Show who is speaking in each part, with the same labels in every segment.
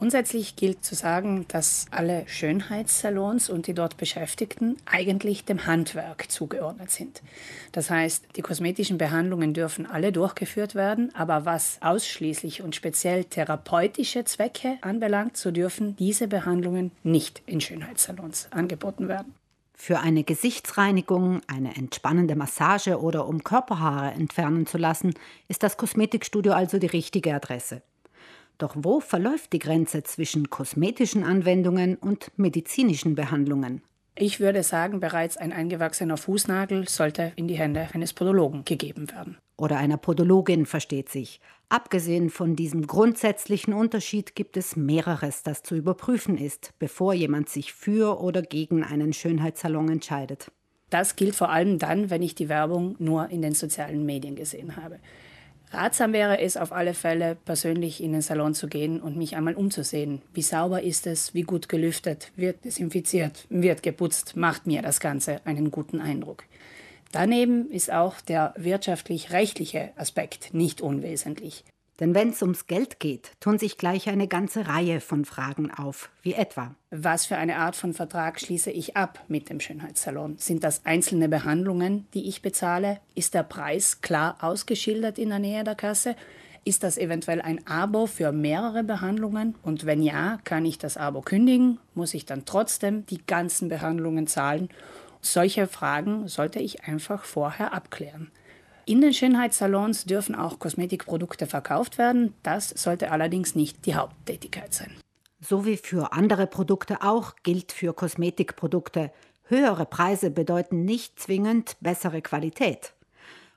Speaker 1: Grundsätzlich gilt zu sagen, dass alle Schönheitssalons und die dort Beschäftigten eigentlich dem Handwerk zugeordnet sind. Das heißt, die kosmetischen Behandlungen dürfen alle durchgeführt werden, aber was ausschließlich und speziell therapeutische Zwecke anbelangt, so dürfen diese Behandlungen nicht in Schönheitssalons angeboten werden.
Speaker 2: Für eine Gesichtsreinigung, eine entspannende Massage oder um Körperhaare entfernen zu lassen, ist das Kosmetikstudio also die richtige Adresse. Doch wo verläuft die Grenze zwischen kosmetischen Anwendungen und medizinischen Behandlungen?
Speaker 1: Ich würde sagen, bereits ein eingewachsener Fußnagel sollte in die Hände eines Podologen gegeben werden.
Speaker 2: Oder einer Podologin, versteht sich. Abgesehen von diesem grundsätzlichen Unterschied gibt es mehreres, das zu überprüfen ist, bevor jemand sich für oder gegen einen Schönheitssalon entscheidet.
Speaker 1: Das gilt vor allem dann, wenn ich die Werbung nur in den sozialen Medien gesehen habe. Ratsam wäre es auf alle Fälle, persönlich in den Salon zu gehen und mich einmal umzusehen. Wie sauber ist es, wie gut gelüftet, wird desinfiziert, wird geputzt, macht mir das Ganze einen guten Eindruck. Daneben ist auch der wirtschaftlich-rechtliche Aspekt nicht unwesentlich.
Speaker 2: Denn wenn es ums Geld geht, tun sich gleich eine ganze Reihe von Fragen auf, wie etwa.
Speaker 1: Was für eine Art von Vertrag schließe ich ab mit dem Schönheitssalon? Sind das einzelne Behandlungen, die ich bezahle? Ist der Preis klar ausgeschildert in der Nähe der Kasse? Ist das eventuell ein Abo für mehrere Behandlungen? Und wenn ja, kann ich das Abo kündigen? Muss ich dann trotzdem die ganzen Behandlungen zahlen? Solche Fragen sollte ich einfach vorher abklären. In den Schönheitssalons dürfen auch Kosmetikprodukte verkauft werden. Das sollte allerdings nicht die Haupttätigkeit sein.
Speaker 2: So wie für andere Produkte auch gilt für Kosmetikprodukte. Höhere Preise bedeuten nicht zwingend bessere Qualität.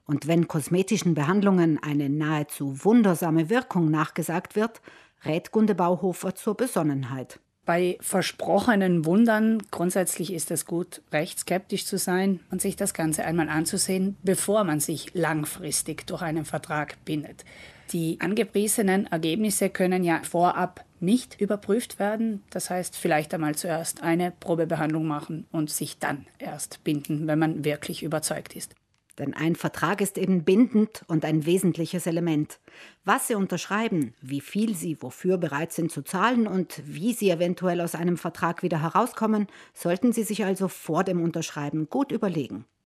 Speaker 2: Und wenn kosmetischen Behandlungen eine nahezu wundersame Wirkung nachgesagt wird, rät Gunde Bauhofer zur Besonnenheit.
Speaker 1: Bei versprochenen Wundern grundsätzlich ist es gut, recht skeptisch zu sein und sich das Ganze einmal anzusehen, bevor man sich langfristig durch einen Vertrag bindet. Die angepriesenen Ergebnisse können ja vorab nicht überprüft werden. Das heißt, vielleicht einmal zuerst eine Probebehandlung machen und sich dann erst binden, wenn man wirklich überzeugt ist.
Speaker 2: Denn ein Vertrag ist eben bindend und ein wesentliches Element. Was Sie unterschreiben, wie viel Sie wofür bereit sind zu zahlen und wie Sie eventuell aus einem Vertrag wieder herauskommen, sollten Sie sich also vor dem Unterschreiben gut überlegen.